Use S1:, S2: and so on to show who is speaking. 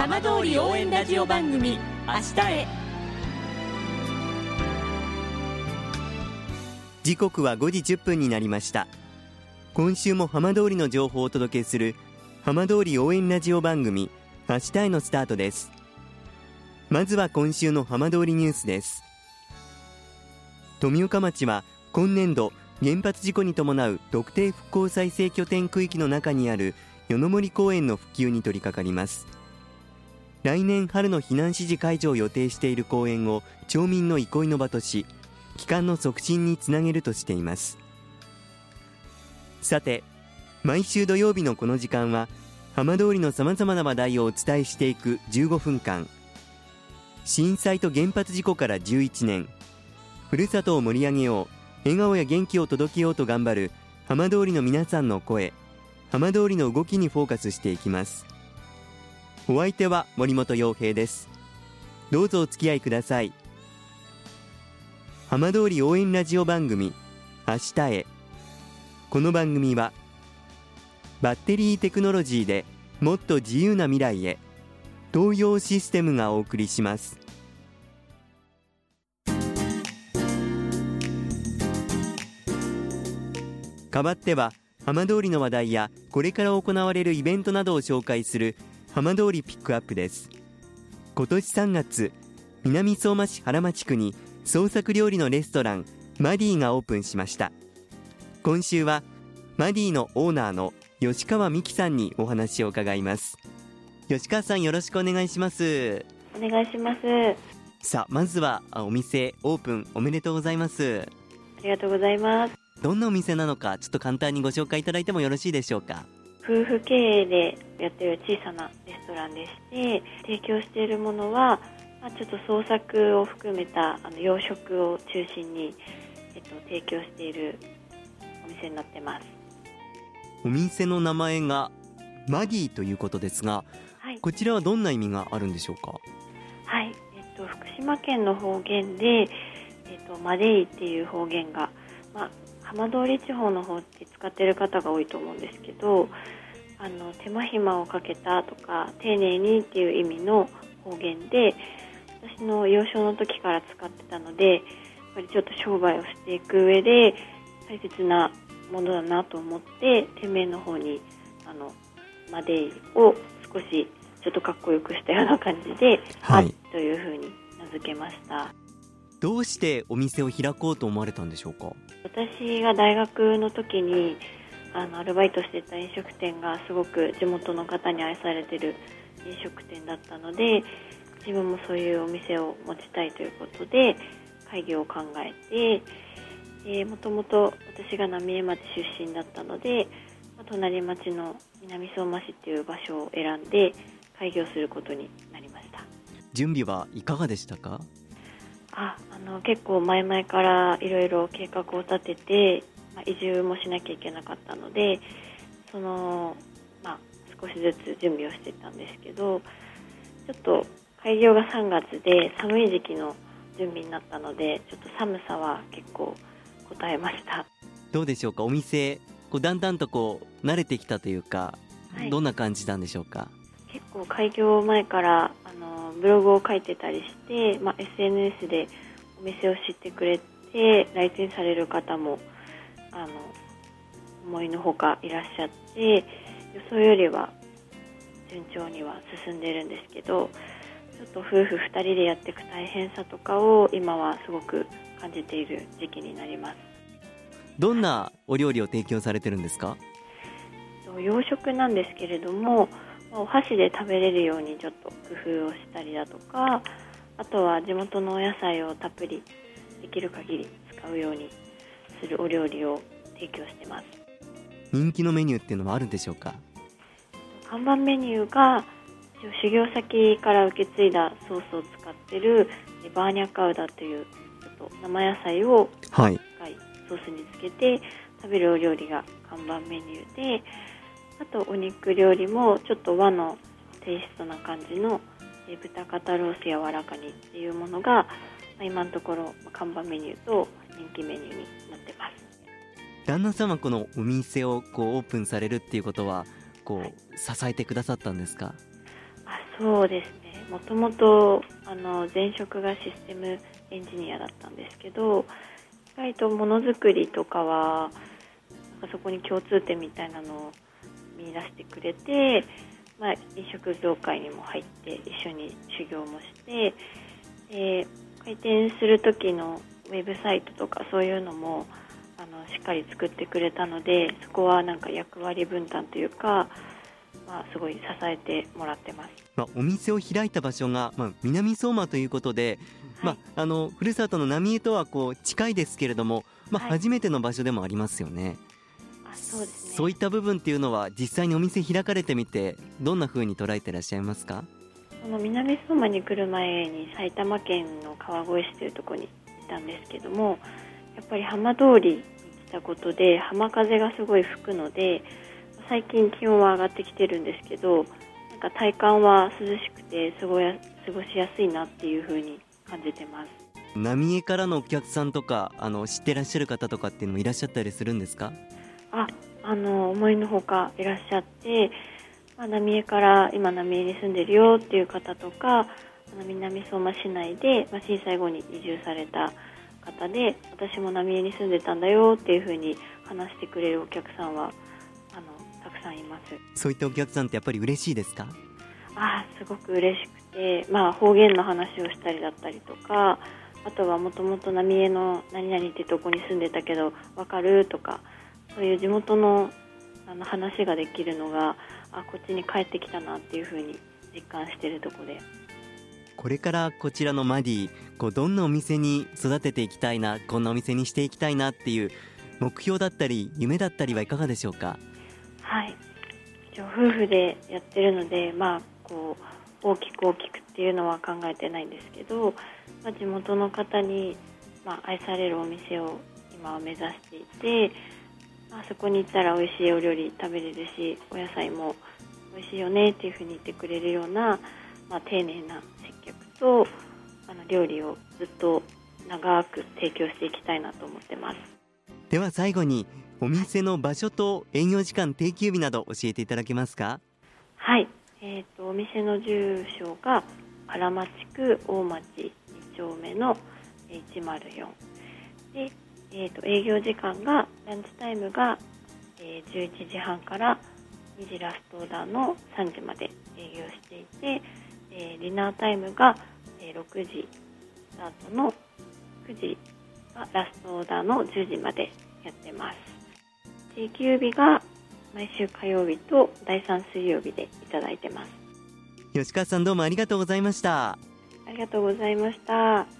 S1: 浜通り応援ラジオ番組明日へ。
S2: 時刻は5時10分になりました。今週も浜通りの情報をお届けする浜通り応援ラジオ番組明日へのスタートです。まずは今週の浜通りニュースです。富岡町は今年度原発事故に伴う特定復興再生拠点区域の中にある与の森公園の復旧に取り掛かります。来年春の避難指示解除を予定している公園を町民の憩いの場とし帰還の促進につなげるとしています。さて毎週土曜日のこの時間は浜通りのさまざまな話題をお伝えしていく15分間。震災と原発事故から11年。ふるさとを盛り上げよう笑顔や元気を届けようと頑張る浜通りの皆さんの声浜通りの動きにフォーカスしていきます。お相手は森本洋平です。どうぞお付き合いください。浜通り応援ラジオ番組明日へ。この番組はバッテリーテクノロジーでもっと自由な未来へ東洋システムがお送りします。代わっては浜通りの話題やこれから行われるイベントなどを紹介する浜通りピックアップです。今年3月南相馬市原町区に創作料理のレストランマディがオープンしました。今週はマディのオーナーの吉川美希さんにお話を伺います。吉川さんよろしくお願いします。
S3: お願いします。
S2: さあまずはお店オープンおめでとうございます。
S3: ありがとうございます。
S2: どんなお店なのかちょっと簡単にご紹介いただいてもよろしいでしょうか？
S3: 夫婦経営でやってる小さなレストランでして提供しているものは、まあ、ちょっと創作を含めたあの洋食を中心に、えっと、提供しているお店になってます。
S2: お店の名前がマディということですが、
S3: はい、
S2: こちらはどんな意味があるんでしょうか？
S3: はい、えっと、福島県の方言で、えっと、マデイっていう方言が、まあ、浜通り地方の方って使ってる方が多いと思うんですけどあの手間暇をかけたとか丁寧にっていう意味の方言で私の幼少の時から使ってたのでやっぱりちょっと商売をしていく上で大切なものだなと思って店名の方にあのマデイを少しちょっとかっこよくしたような感じで、
S2: はい。
S3: マというふうに名付けました
S2: どうしてお店を開こうと思われたんでしょうか？
S3: 私が大学の時にあのアルバイトしてた飲食店がすごく地元の方に愛されてる飲食店だったので自分もそういうお店を持ちたいということで開業を考えてでもともと私が浪江町出身だったのでまあ隣町の南相馬市っていう場所を選んで開業することになりました。
S2: 準備はいかがでしたか？
S3: ああの結構前々からいろいろ計画を立てて、まあ、移住もしなきゃいけなかったのでその、まあ、少しずつ準備をしていたんですけどちょっと開業が3月で寒い時期の準備になったのでちょっと寒さは結構応えました。
S2: どうでしょうか？お店こうだんだんとこう慣れてきたというか、
S3: はい。
S2: どんな感じなんでしょうか？
S3: 結構開業前からあのブログを書いてたりして、まあ、SNS でお店を知ってくれて来店される方もあの思いのほかいらっしゃって予想よりは順調には進んでるんですけどちょっと夫婦2人でやっていく大変さとかを今はすごく感じている時期になります。
S2: どんなお料理を提供されてるんですか？
S3: と洋食なんですけれどもまあお箸で食べれるようにちょっと工夫をしたりだとかあとは地元のお野菜をたっぷりできる限り使うようにするお料理を提供してます。
S2: 人気のメニューっていうのはあるんでしょうか？
S3: 看板メニューが一応修行先から受け継いだソースを使ってるえバーニャカウダというちょっと生野菜を
S2: はい。
S3: 使いソースにつけて食べるお料理が看板メニューであとお肉料理もちょっと和のテイストな感じのえ豚肩ロース柔らかにっていうものがまあ今のところまあ看板メニューと人気メニューになってます。
S2: 旦那様このお店をこうオープンされるっていうことはこう、
S3: はい。
S2: 支えてくださったんですか？
S3: あそうですね。もともとあの前職がシステムエンジニアだったんですけど意外とものづくりとかはなんかそこに共通点みたいなのを見出してくれて、まあ、飲食業界にも入って一緒に修行もしてで開店する時のウェブサイトとかそういうのもあのしっかり作ってくれたのでそこはなんか役割分担というか、まあ、すごい支えてもらってます。
S2: まあ、お店を開いた場所が、まあ、南相馬ということで、まあ、あのふるさとの浪江とはこう近いですけれども、まあ、
S3: はい。
S2: 初めての場所でもありますよね、
S3: あそうですね
S2: そういった部分っていうのは実際にお店開かれてみてどんな風に捉えてらっしゃいますか？
S3: その南相馬に来る前に埼玉県の川越市というところにいたんですけどもやっぱり浜通りに来たことで浜風がすごい吹くので最近気温は上がってきてるんですけどなんか体感は涼しくて過ごや過ごしやすいなっていう風に感じてます。
S2: 浪江からのお客さんとかあの知ってらっしゃる方とかっていうのもいらっしゃったりするんですか？
S3: ああの思いのほかいらっしゃって、まあ、浪江から今浪江に住んでるよっていう方とかあの南相馬市内で、まあ、震災後に移住された方で私も浪江に住んでたんだよっていうふうに話してくれるお客さんはあのたくさんいます。
S2: そういったお客さんってやっぱり嬉しいですか？
S3: あーすごく嬉しくて、まあ、方言の話をしたりだったりとかあとはもともと浪江の何々ってとこに住んでたけどわかるとかそういう地元のあの話ができるのがあこっちに帰ってきたなっていうふうに実感しているところで。
S2: これからこちらのマディこうどんなお店に育てていきたいなこんなお店にしていきたいなっていう目標だったり夢だったりはいかがでしょうか？
S3: はい。一応夫婦でやってるので、まあ、こう大きく大きくっていうのは考えてないんですけど、まあ、地元の方に、まあ、愛されるお店を今は目指していて、まあそこに行ったら美味しいお料理食べれるしお野菜も美味しいよねっていうふうに言ってくれるような、まあ、丁寧な接客とあの料理をずっと長く提供していきたいなと思ってます。
S2: では最後にお店の場所と営業時間定休日など教えていただけますか？
S3: はい、えー、とお店の住所が荒町区大町2丁目のえー104で、えー、と営業時間がランチタイムが、えー11時半から2時ラストオーダーの3時まで営業していて、えーディナータイムが、えー6時スタートの9時がラストオーダーの10時までやってます。定休日が毎週火曜日と第3水曜日でいただいてます。
S2: 吉川さんどうもありがとうございました。
S3: ありがとうございました